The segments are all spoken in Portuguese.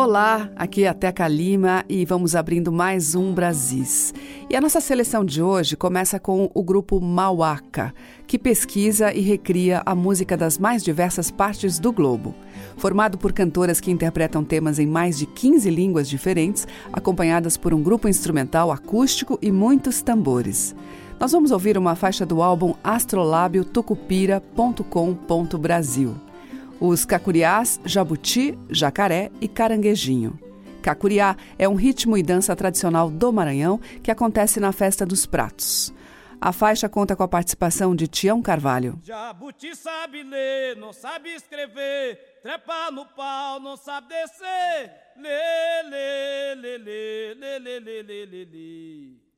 Olá, aqui é a Teca Lima e vamos abrindo mais um Brasis. E a nossa seleção de hoje começa com o grupo Mauaca, que pesquisa e recria a música das mais diversas partes do globo. Formado por cantoras que interpretam temas em mais de 15 línguas diferentes, acompanhadas por um grupo instrumental acústico e muitos tambores. Nós vamos ouvir uma faixa do álbum Astrolábio Brasil os cacuriás, jabuti, jacaré e caranguejinho. Cacuriá é um ritmo e dança tradicional do Maranhão que acontece na Festa dos Pratos. A faixa conta com a participação de Tião Carvalho. Jabuti sabe ler, não sabe escrever, trepa no pau, não sabe descer. Lê, lê, lê, lê, lê, lê, lê, lê, lê, lê.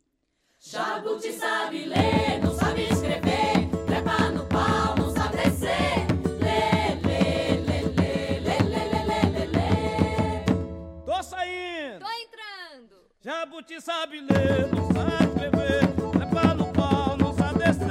Jabuti sabe ler, não sabe escrever, trepa no pau, não sabe descer. Jabuti sabe ler, não sabe escrever, é pra no pau, não sabe descer.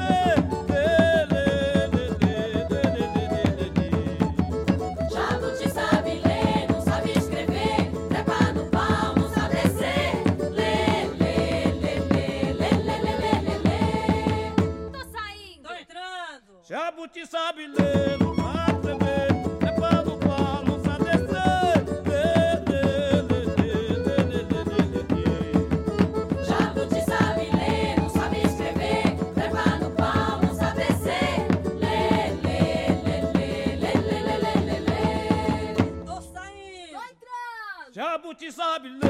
Jabuti sabe ler, não Sabile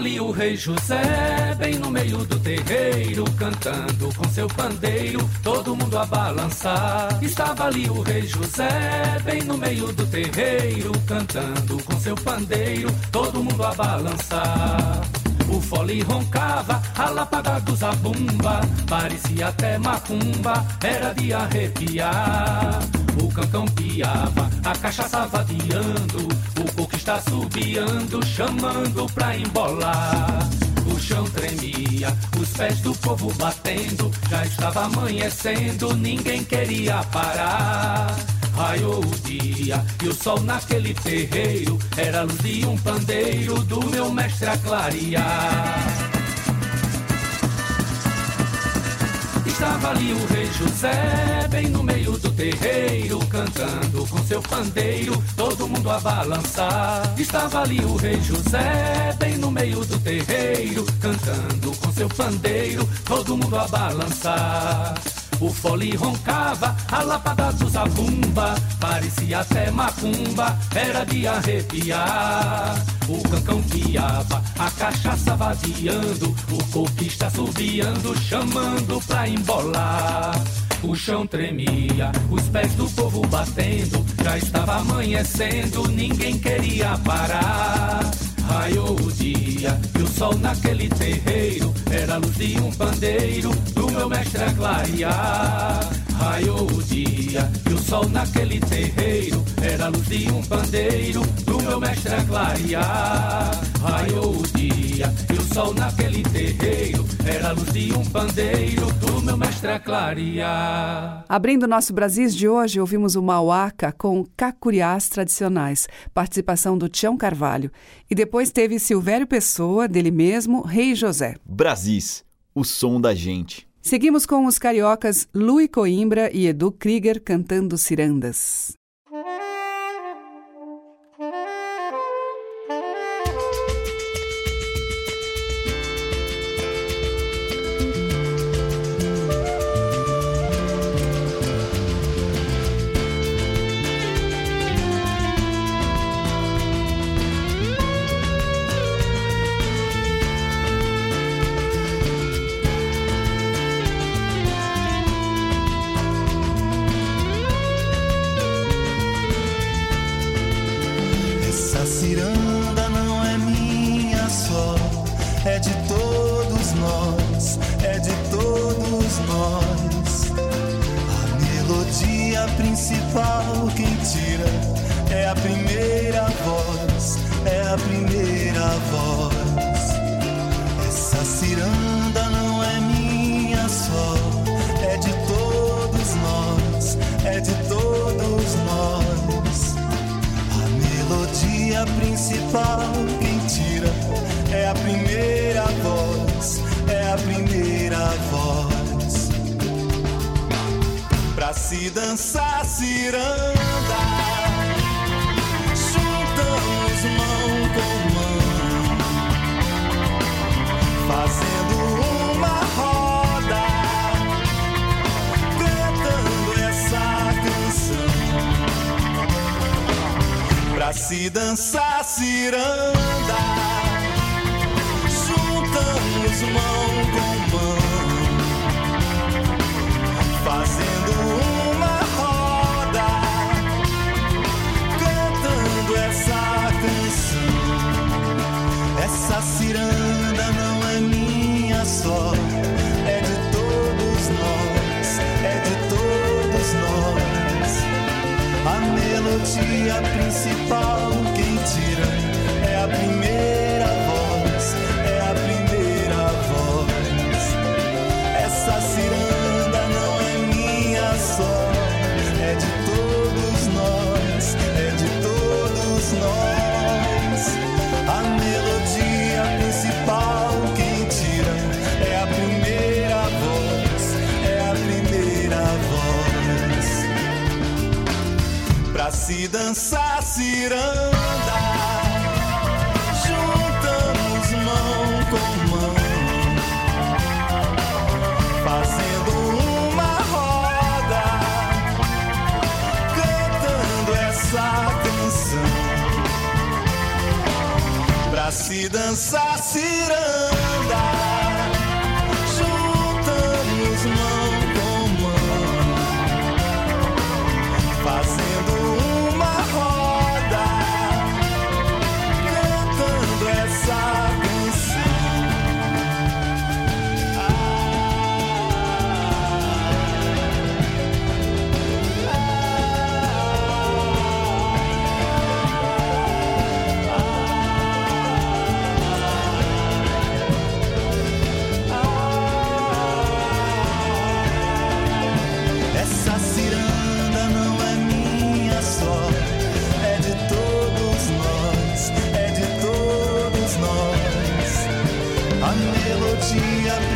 ali o rei José, bem no meio do terreiro, cantando com seu pandeiro, todo mundo a balançar. Estava ali o rei José, bem no meio do terreiro, cantando com seu pandeiro, todo mundo a balançar. O fole roncava, a lapada do zabumba, parecia até macumba, era de arrepiar. O cancão piava, a cachaça vadiando, o está subiando, chamando pra embolar. O chão tremia, os pés do povo batendo, já estava amanhecendo, ninguém queria parar. Raiou o dia e o sol naquele terreiro era luz de um pandeiro do meu mestre a clarear. Estava ali o rei José, bem no meio do terreiro, cantando com seu pandeiro, todo mundo a balançar. Estava ali o rei José, bem no meio do terreiro, cantando com seu pandeiro, todo mundo a balançar. O fole roncava, a lapada zabumba, parecia até macumba, era de arrepiar. O cancão piava, a cachaça vadiando, o coco está subiando, chamando pra embolar. O chão tremia, os pés do povo batendo, já estava amanhecendo, ninguém queria parar. Raiou o dia e o sol naquele terreiro era a luz de um pandeiro do meu mestre a clarear. Raiou o dia e o sol naquele terreiro era a luz de um pandeiro do meu mestre a clarear. Raiou o dia e o sol naquele terreiro era a luz de um pandeiro do meu mestre a clarear. Abrindo nosso Brasis de hoje, ouvimos o Mauaca com cacuriás tradicionais, participação do Tião Carvalho. E depois teve Silvério Pessoa, dele mesmo, Rei José. Brasis, o som da gente. Seguimos com os cariocas Lui Coimbra e Edu Krieger cantando cirandas. Principal quem tira é a primeira voz, é a primeira voz. Essa ciranda não é minha só, é de todos nós, é de todos nós. A melodia principal quem tira é a primeira voz, é a primeira voz. Se dançar ciranda, juntamos mão com mão, fazendo uma roda, cantando essa canção. Pra se dançar ciranda, juntamos mão com mão, melodia principal se dançar ciranda, juntamos mão com mão, fazendo uma roda, cantando essa canção. Pra se dançar ciranda. Melodia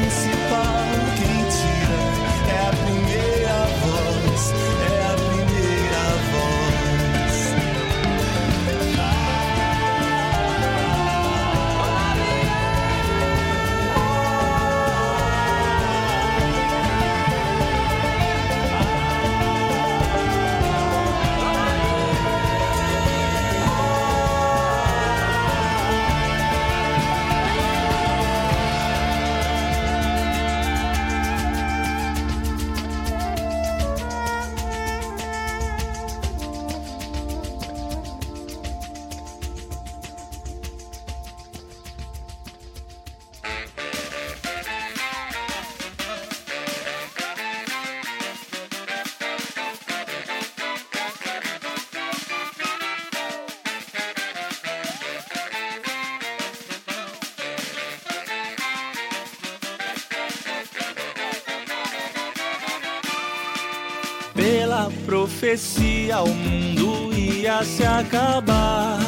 profecia o mundo ia se acabar.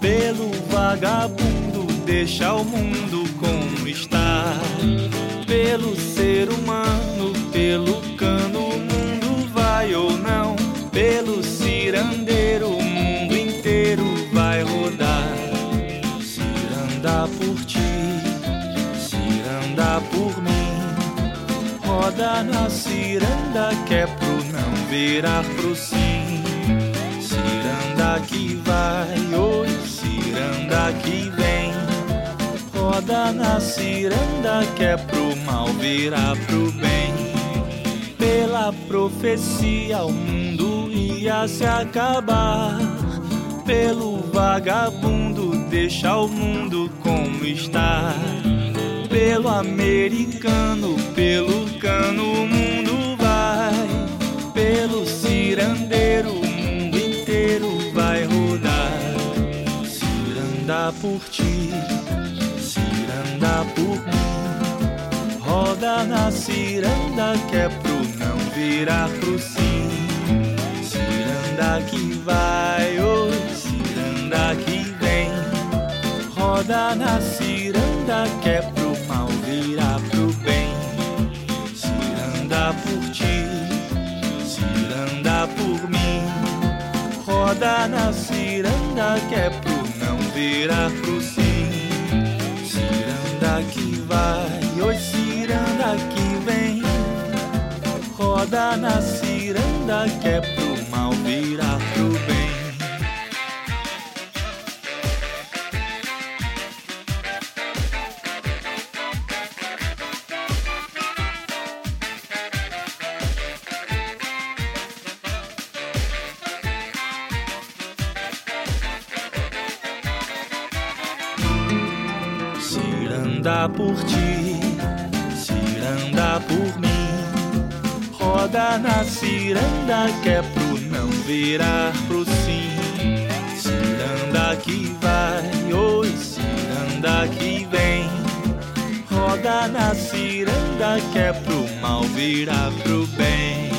Pelo vagabundo deixa o mundo como está. Pelo ser humano, pelo cano o mundo vai ou não. Pelo cirandeiro o mundo inteiro vai rodar. Ciranda por ti, ciranda por mim. Roda na ciranda que é virar pro sim. Ciranda que vai, oi, ciranda que vem. Roda na ciranda que é pro mal virar pro bem. Pela profecia o mundo ia se acabar. Pelo vagabundo deixa o mundo como está pelo americano, pelo cano o mundo pelo cirandeiro o mundo inteiro vai rodar. Ciranda por ti, ciranda por mim, roda na ciranda que é pro não virar pro sim. Ciranda que vai, oi, ciranda que vem. Roda na ciranda que é pro mal virar pro bem. Ciranda por ti, Roda na ciranda que é pro não virar pro sim. Ciranda que vai, oi ciranda que vem. Roda na ciranda que é pro mal virar pro bem. Ciranda que é pro não virar pro sim. Ciranda que vai, oi, ciranda que vem. Roda na ciranda que é pro mal virar pro bem.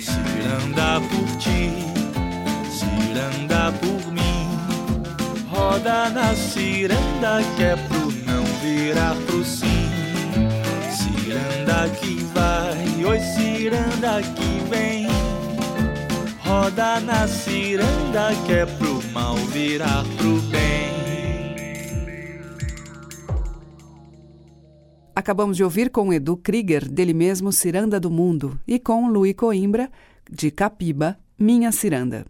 Ciranda por ti, ciranda por mim. Roda na ciranda que é pro não virar pro sim. Que vai, oi ciranda que vem. Roda na ciranda que é pro mal virar pro bem. Acabamos de ouvir com Edu Krieger, dele mesmo Ciranda do Mundo, e com Luí Coimbra, de Capiba, Minha Ciranda.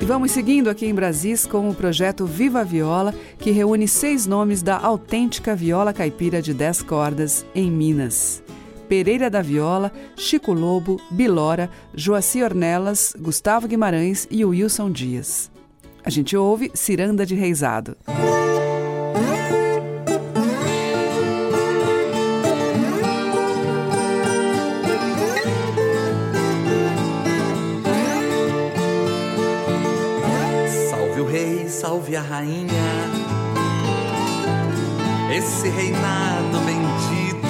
E vamos seguindo aqui em Brasis com o projeto Viva Viola, que reúne seis nomes da autêntica viola caipira de 10 cordas em Minas. Pereira da Viola, Chico Lobo, Bilora, Joaci Ornelas, Gustavo Guimarães e Wilson Dias. A gente ouve Ciranda de Reisado. Salve a rainha, esse reinado bendito.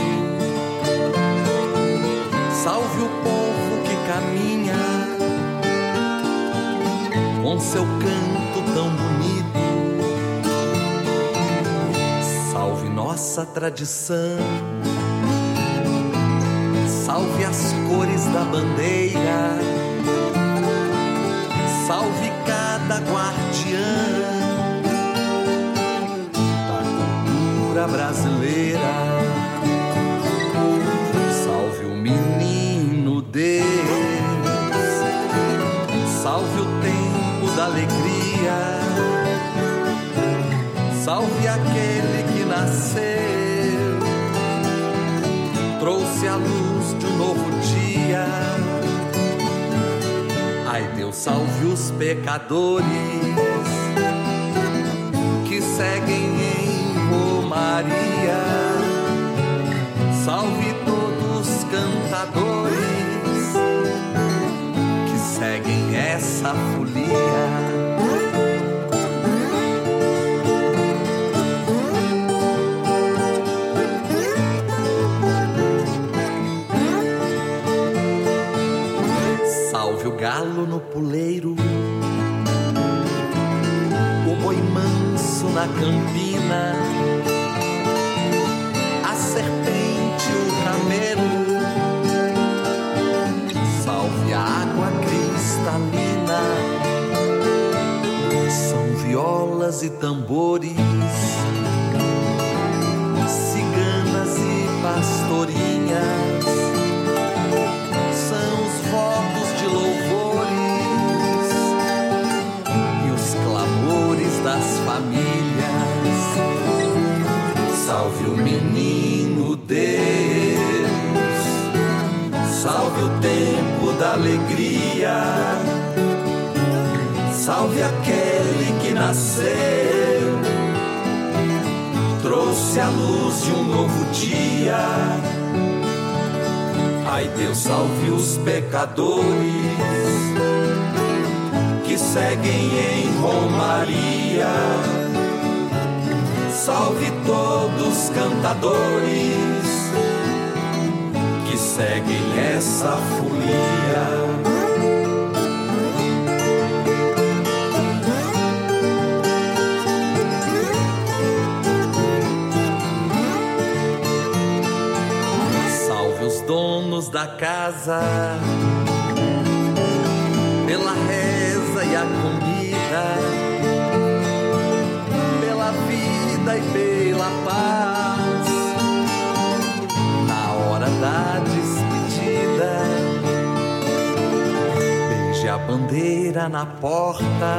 Salve o povo que caminha com seu canto tão bonito. Salve nossa tradição, salve as cores da bandeira salve cada guardiã cultura brasileira. Salve o menino Deus, salve o tempo da alegria, salve aquele que nasceu, trouxe a luz de um novo dia. Ai, Deus salve os pecadores que seguem em Romaria. Salve todos os cantadores que seguem essa folia. Salve o galo no puleiro, o boi manso na campina, e tambores, ciganas e pastorinhas. São os votos de louvores. E os clamores das famílias. Salve o menino Deus, salve o tempo da alegria, salve aquele que nasceu, trouxe a luz de um novo dia. Ai, Deus salve os pecadores que seguem em Romaria. Salve todos os cantadores que seguem essa folia. Da casa pela reza e a comida, pela vida e pela paz. Na hora da despedida, beije a bandeira na porta.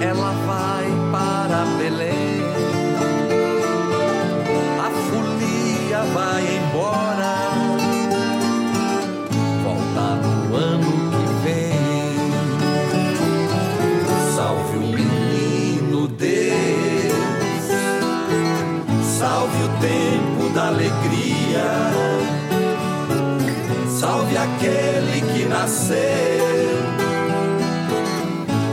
Ela vai para Belém. A folia vai embora. Salve aquele que nasceu.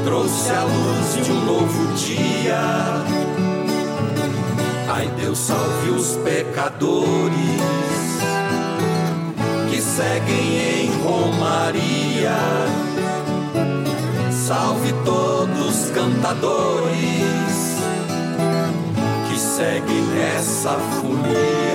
Trouxe a luz de um novo dia. Ai, Deus salve os pecadores que seguem em Romaria. Salve todos os cantadores que seguem nessa folia.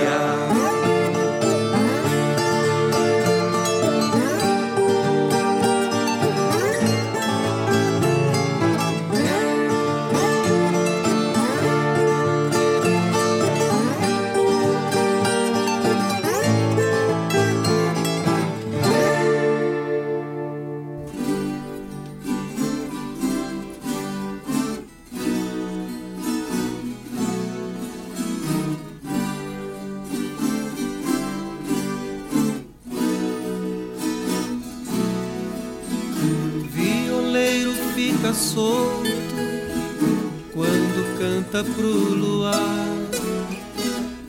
Solto quando canta pro luar.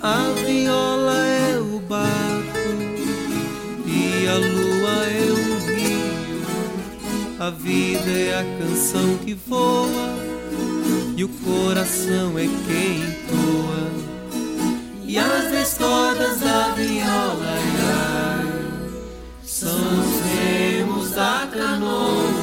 A viola é o barco e a lua é o rio. A vida é a canção que voa e o coração é quem entoa. E as dez da viola ai, são os remos da canoa.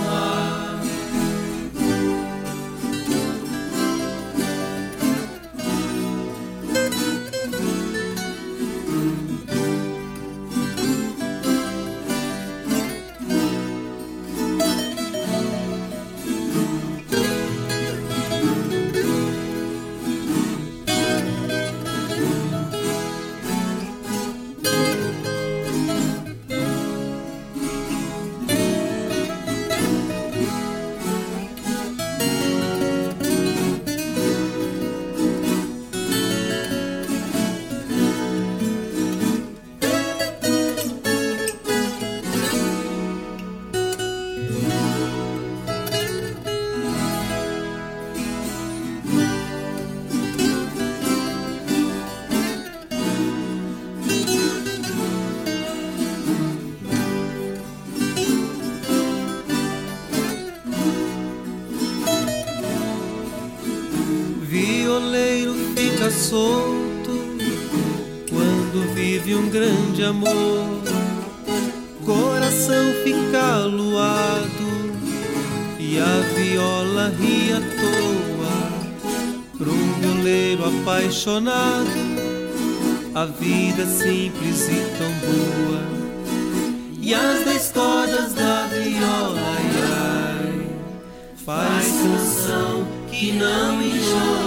Grande amor. Coração fica aluado e a viola ri à toa. Pra um violeiro apaixonado, a vida é simples e tão boa. E as dez cordas da viola, ai, ai, faz canção que não enjoa.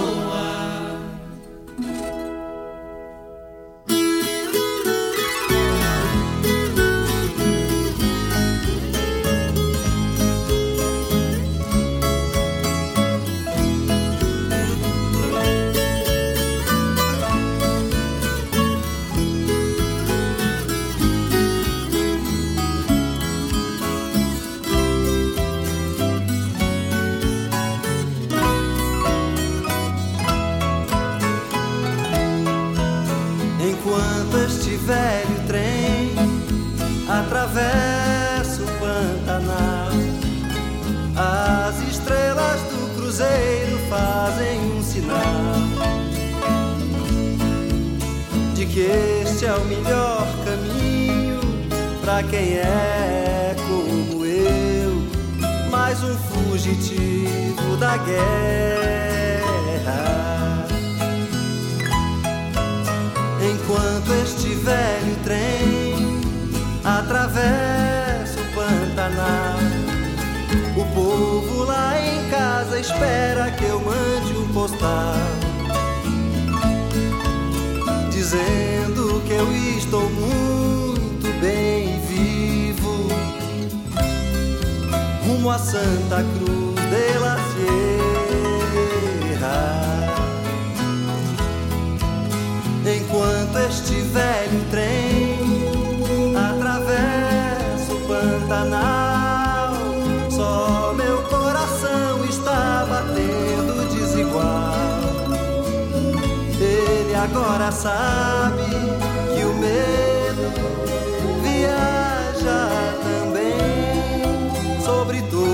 Sobre todos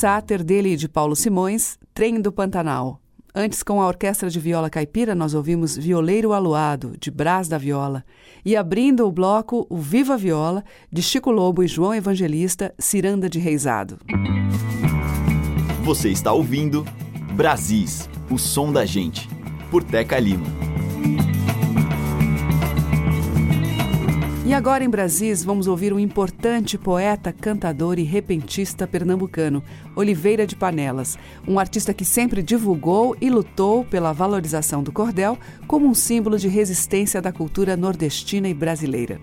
Sater, dele e de Paulo Simões, Trem do Pantanal. Antes, com a Orquestra de Viola Caipira, nós ouvimos Violeiro Aluado, de Brás da Viola. E abrindo o bloco, o Viva Viola, de Chico Lobo e João Evangelista, Ciranda de Reisado. Você está ouvindo Brasis, o som da gente, por Teca Lima. E agora em Brasis vamos ouvir um importante poeta, cantador e repentista pernambucano, Oliveira de Panelas, um artista que sempre divulgou e lutou pela valorização do cordel como um símbolo de resistência da cultura nordestina e brasileira.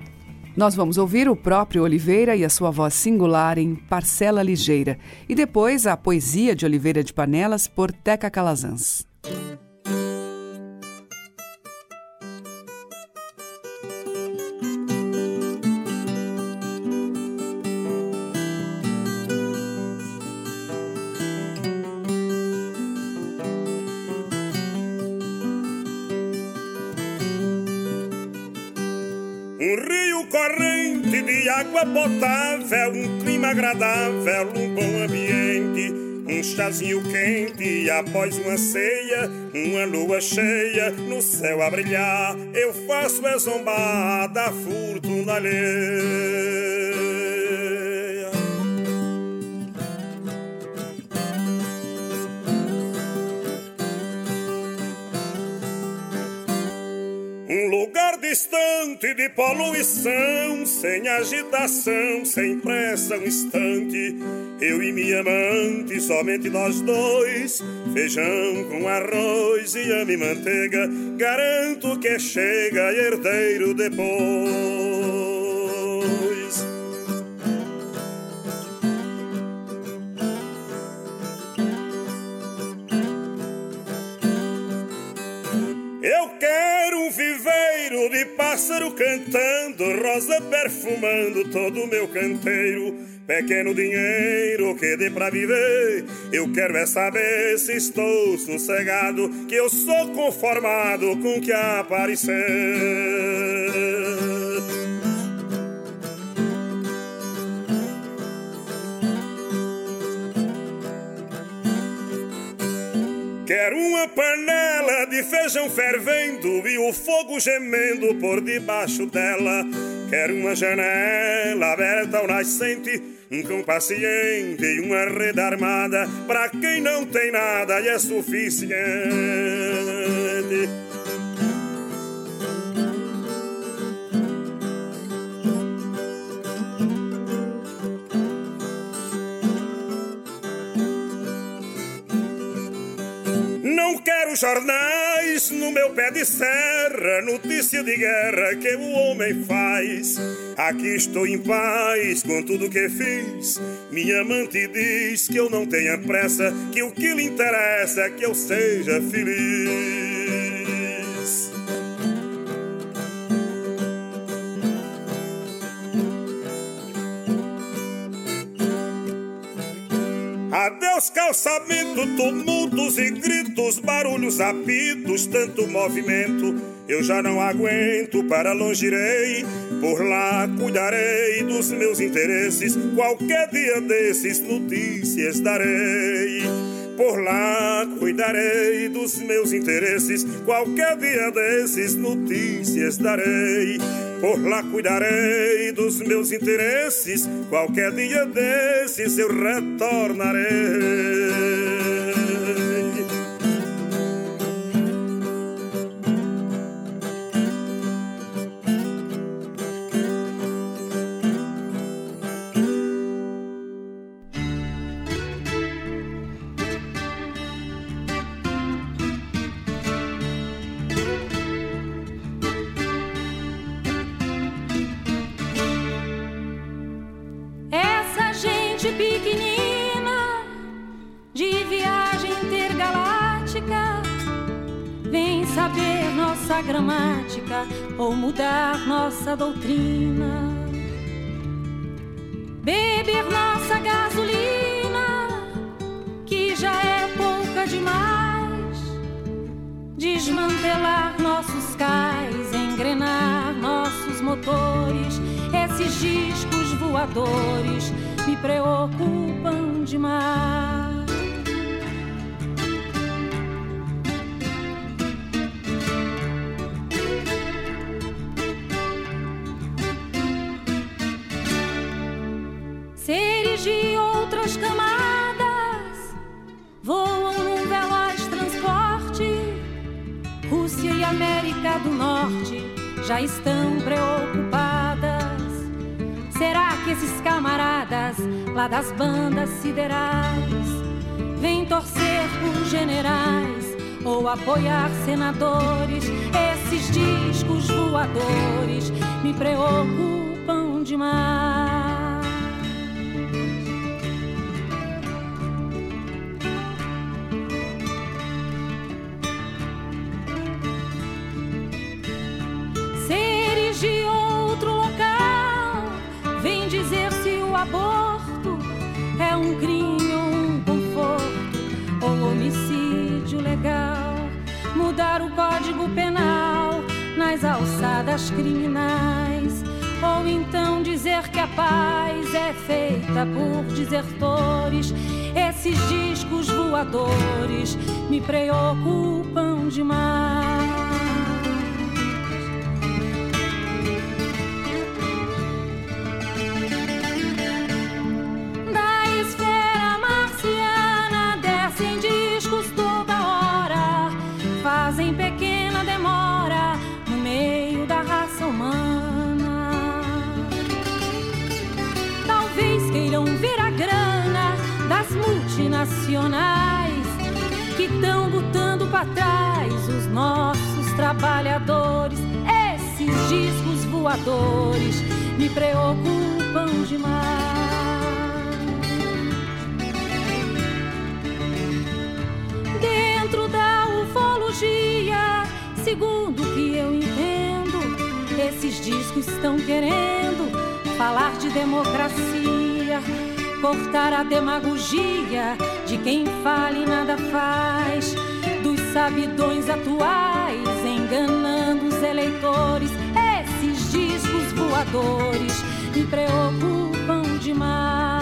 Nós vamos ouvir o próprio Oliveira e a sua voz singular em Parcela Ligeira, e depois a poesia de Oliveira de Panelas por Teca Calazans. Água potável, um clima agradável, um bom ambiente, um chazinho quente e após uma ceia, uma lua cheia no céu a brilhar. Eu faço a zombada, a fortuna alheia. Distante de poluição, sem agitação, sem pressa, um instante. Eu e minha amante, somente nós dois. Feijão com arroz e ame manteiga. Garanto que chega herdeiro depois. Pássaro cantando, rosa perfumando todo o meu canteiro. Pequeno dinheiro que dê pra viver, eu quero é saber se estou sossegado, que eu sou conformado com o que aparecer. Feijão fervendo e o fogo gemendo por debaixo dela. Quero uma janela aberta ao nascente, um cão paciente e uma rede armada para quem não tem nada e é suficiente. Não quero no meu pé de serra, notícia de guerra que o homem faz. Aqui estou em paz com tudo que fiz. Minha amante diz que eu não tenha pressa, que o que lhe interessa é que eu seja feliz. Adeus calçamento, tumultos e gritos, barulhos, apitos, tanto movimento. Eu já não aguento, para longe irei, por lá cuidarei dos meus interesses. Qualquer dia desses notícias darei. Por lá cuidarei dos meus interesses. Qualquer dia desses notícias darei. Por lá cuidarei dos meus interesses. Qualquer dia desses eu retornarei. nossa doutrina, beber nossa gasolina, que já é pouca demais, desmantelar nossos cais, engrenar nossos motores, esses discos voadores me preocupam demais. Rússia e América do Norte já estão preocupadas. Será que esses camaradas lá das bandas siderais vêm torcer por generais ou apoiar senadores? Esses discos voadores me preocupam demais. O código penal nas alçadas criminais. Ou então dizer que a paz é feita por desertores. Esses discos voadores me preocupam demais. Para trás os nossos trabalhadores. Esses discos voadores me preocupam demais. Dentro da ufologia, segundo o que eu entendo, esses discos estão querendo falar de democracia, cortar a demagogia de quem fala e nada faz, sabidões atuais enganando os eleitores. Esses discos voadores me preocupam demais.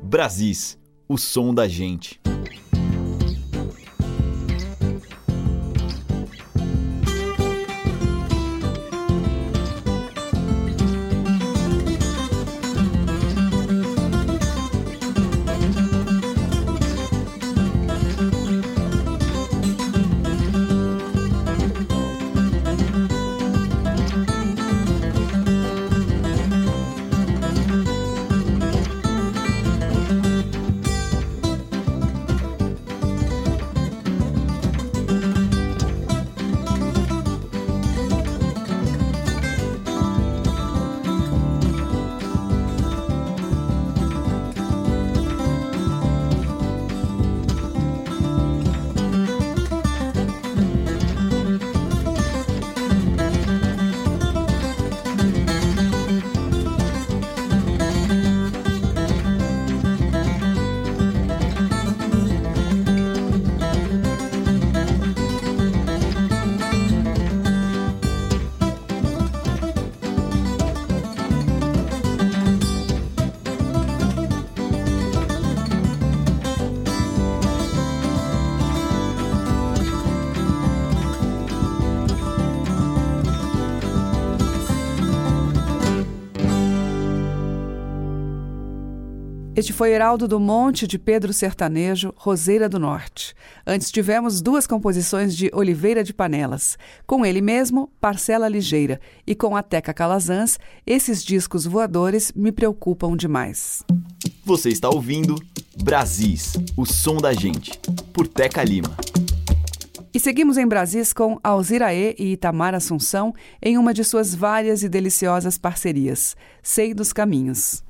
Brasis, o som da gente. Este foi Heraldo do Monte, de Pedro Sertanejo, Roseira do Norte. Antes tivemos duas composições de Oliveira de Panelas. Com ele mesmo, Parcela Ligeira. E com a Teca Calazans, esses discos voadores me preocupam demais. Você está ouvindo Brasis, o som da gente, por Teca Lima. E seguimos em Brasis com Alziraê e Itamar Assunção em uma de suas várias e deliciosas parcerias, Sei dos Caminhos.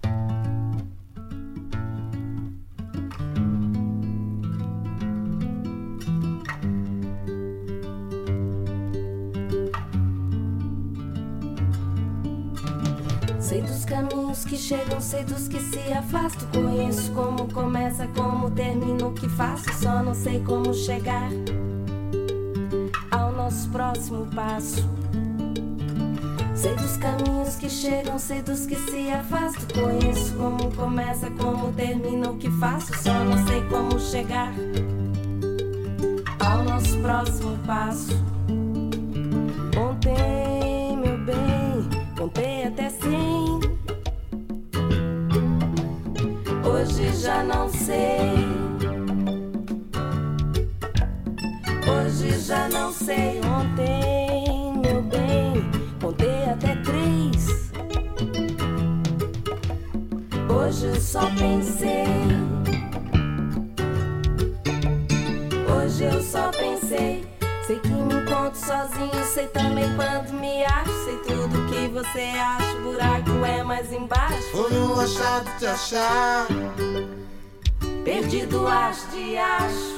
Sei dos caminhos que chegam, sei dos que se afastam. Conheço como começa, como termina o que faço. Só não sei como chegar ao nosso próximo passo. Sei dos caminhos que chegam, sei dos que se afastam. Conheço como começa, como termina o que faço. Só não sei como chegar ao nosso próximo passo. Ontem, contei até cem. Hoje já não sei. Hoje já não sei. Ontem, meu bem, contei até três. Hoje eu só pensei. Hoje eu só pensei. Sei que me encontro sozinho, sei também quando me acho. Sei tudo você acha, o buraco é mais embaixo. Foi um achado de achar. Perdido acho de acho.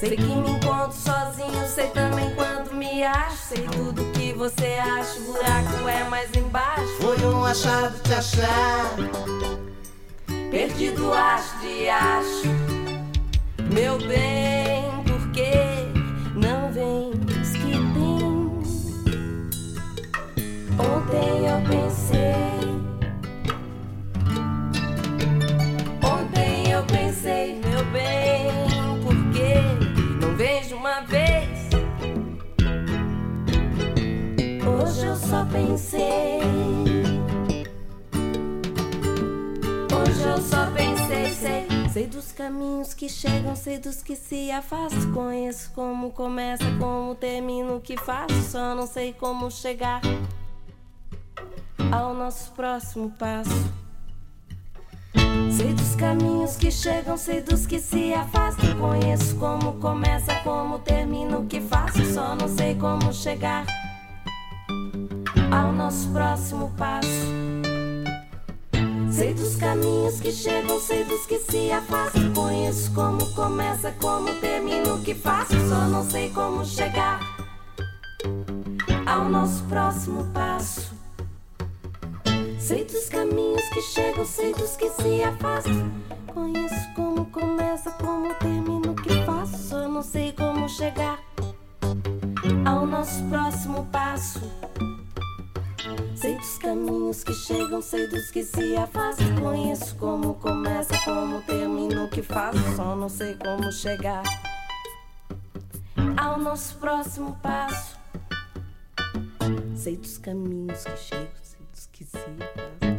Sei que me encontro sozinho, sei também quando me acho. Sei tudo que você acha, o buraco é mais embaixo. Foi um achado de achar. Perdido acho de acho. Meu bem, Ontem eu pensei. Ontem eu pensei, meu bem, por que não vejo uma vez? Hoje eu só pensei. Hoje eu só pensei, sei. Sei dos caminhos que chegam, sei dos que se afastam. Conheço como começa, como termina o que faço. Só não sei como chegar ao nosso próximo passo. Sei dos caminhos que chegam, sei dos que se afastam. Conheço como começa, como termina o que faço. Só não sei como chegar ao nosso próximo passo. Sei dos caminhos que chegam, sei dos que se afastam. Conheço como começa, como termina o que faço. Só não sei como chegar ao nosso próximo passo. Sei dos caminhos que chegam, sei dos que se afastam. Conheço como começa, como termina o que faço. Só não sei como chegar ao nosso próximo passo. Sei dos caminhos que chegam, sei dos que se afastam. Conheço como começa, como termina o que faço. Só não sei como chegar ao nosso próximo passo. Sei dos caminhos que chegam, que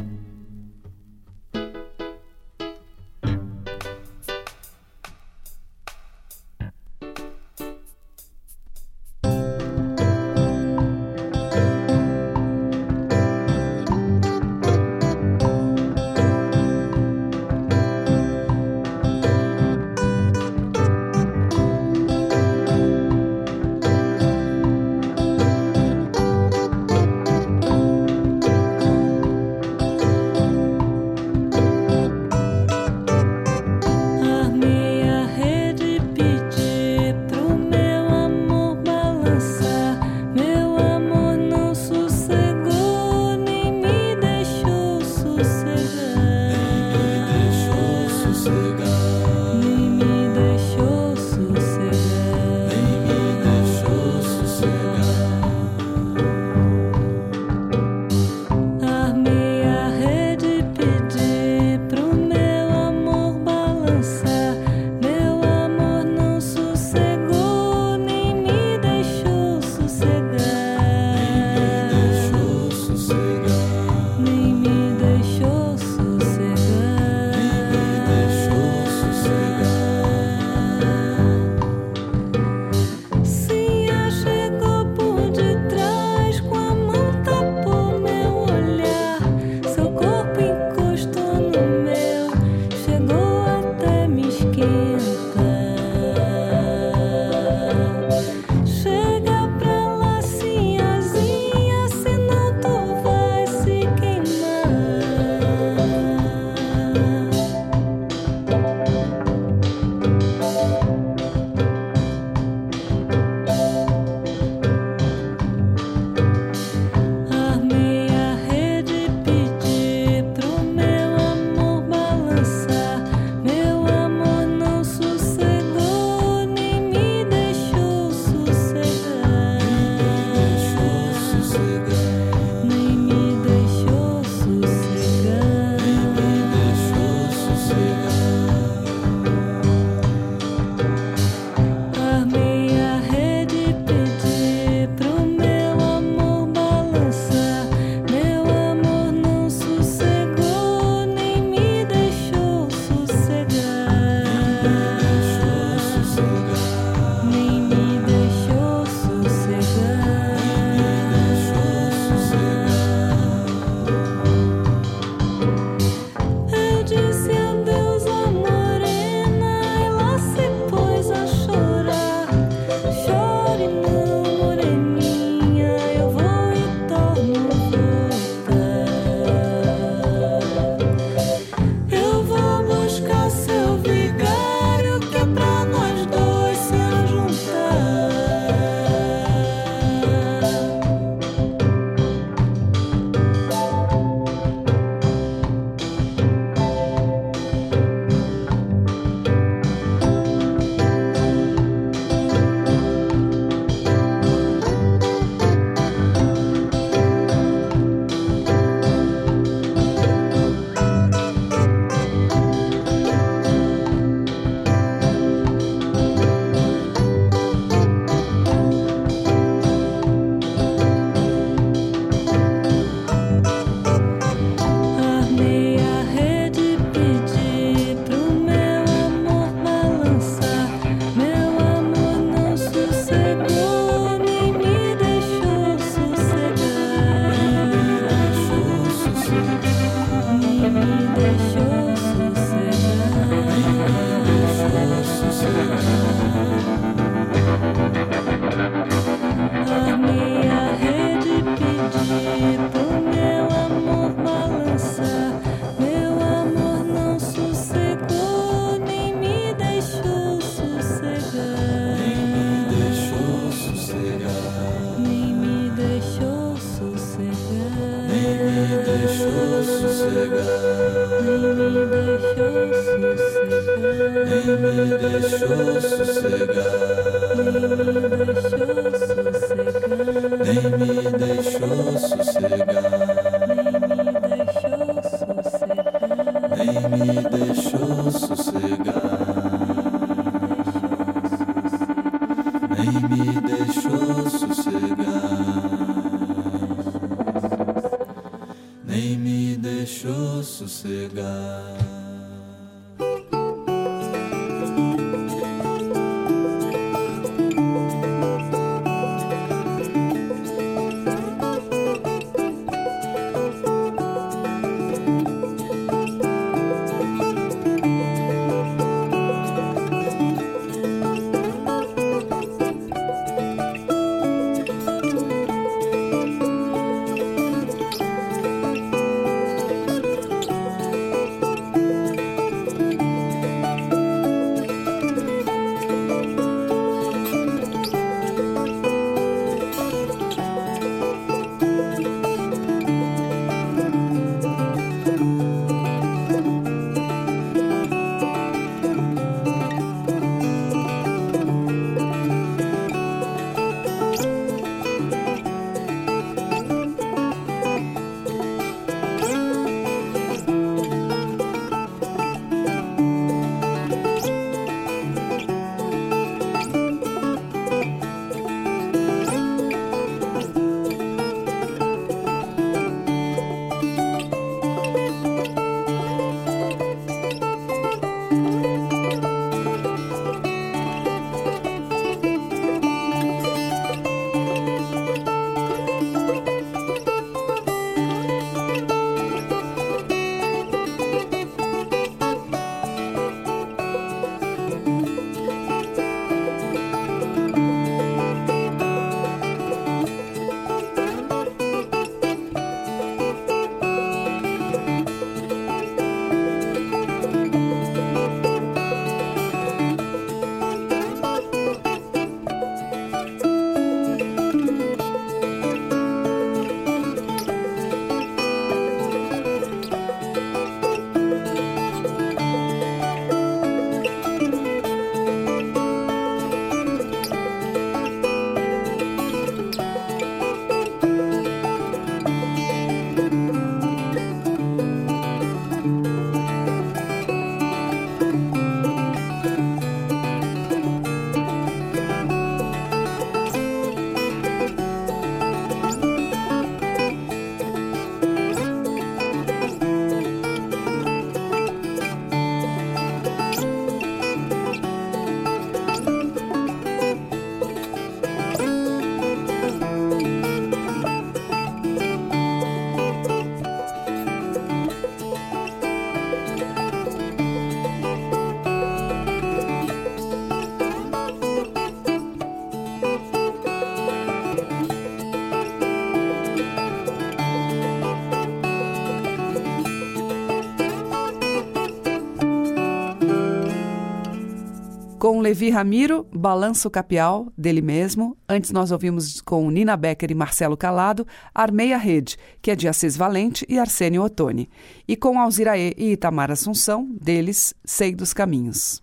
Com Levi Ramiro, Balanço Capial, dele mesmo. Antes nós ouvimos com Nina Becker e Marcelo Calado, Armei a Rede, que é de Assis Valente e Arsênio Ottoni. E com Alziraê e Itamar Assunção, deles, Sei dos Caminhos.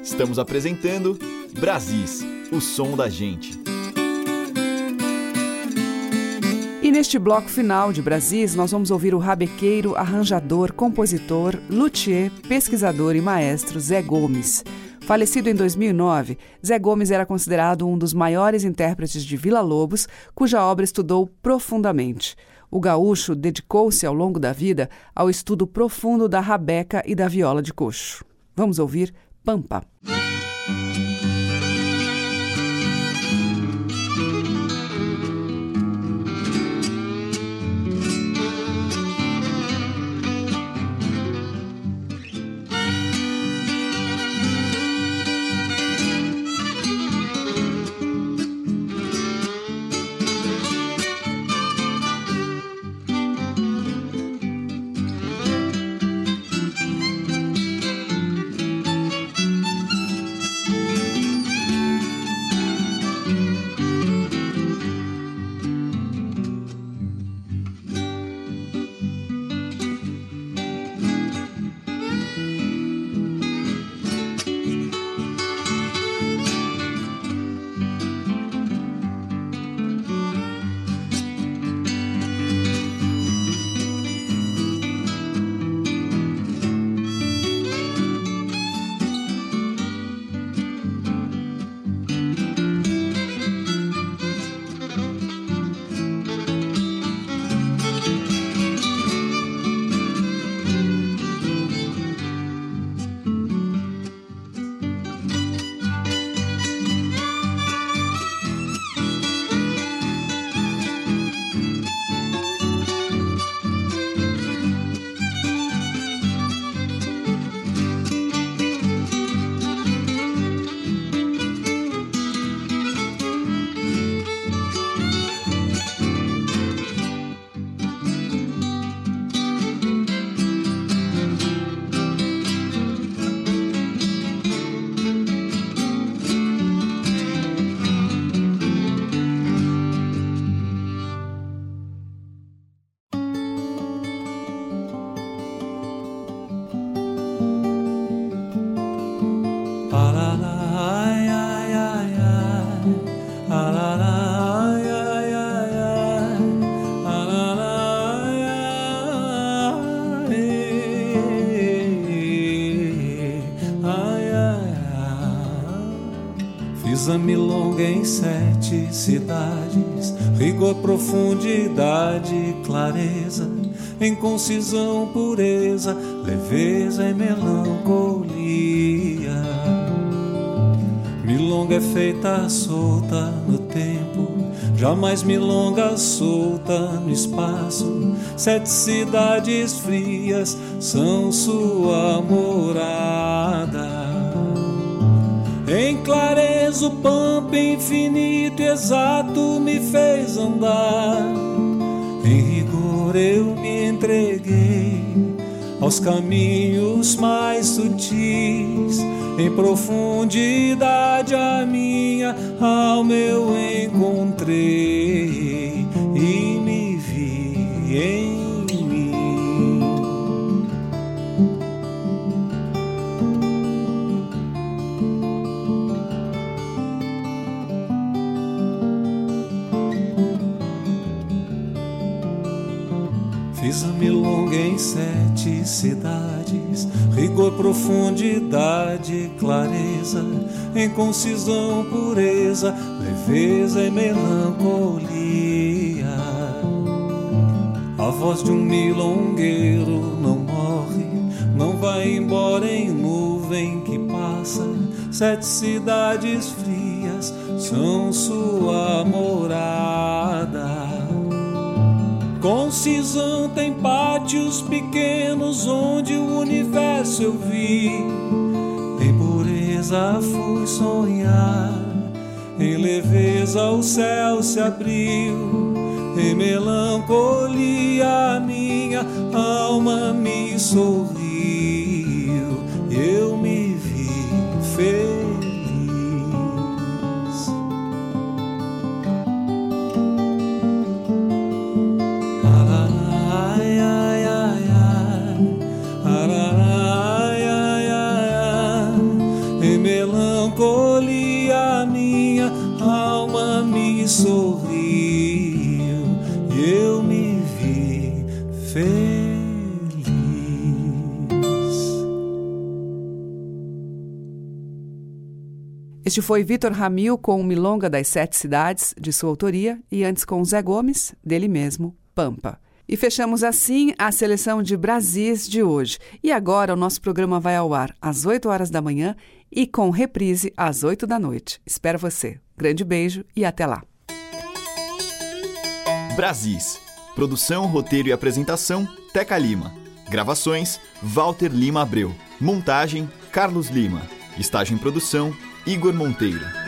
Estamos apresentando Brasis, o som da gente. E neste bloco final de Brasis, nós vamos ouvir o rabequeiro, arranjador, compositor, luthier, pesquisador e maestro Zé Gomes. Falecido em 2009, Zé Gomes era considerado um dos maiores intérpretes de Vila Lobos, cuja obra estudou profundamente. O gaúcho dedicou-se ao longo da vida ao estudo profundo da rabeca e da viola de coxo. Vamos ouvir Pampa. Fiz a milonga em sete cidades, rigor, profundidade, clareza, em concisão, pureza, leveza e melancolia. Milonga é feita solta no tempo, jamais milonga solta no espaço. Sete cidades frias são sua morada. Em clareza o pampa infinito e exato me fez andar. Em rigor eu me entreguei aos caminhos mais sutis. Em profundidade a minha alma eu encontrei rigor, profundidade, clareza, em concisão, pureza, leveza e melancolia. A voz de um milongueiro não morre, não vai embora em nuvem que passa. Sete cidades frias são sua morada. Concisão tem pátios pequenos onde o universo eu vi. Em pureza fui sonhar, em leveza o céu se abriu. Em melancolia minha alma me sorriu. Este foi Vitor Ramil com o Milonga das Sete Cidades, de sua autoria, e antes com Zé Gomes, dele mesmo, Pampa. E fechamos assim a seleção de Brasis de hoje. E agora o nosso programa vai ao ar às 8 horas da manhã e com reprise às 8 da noite. Espero você. Grande beijo e até lá. Brasis. Produção, roteiro e apresentação: Teca Lima. Gravações: Walter Lima Abreu. Montagem: Carlos Lima. Estágio em produção: Igor Monteiro.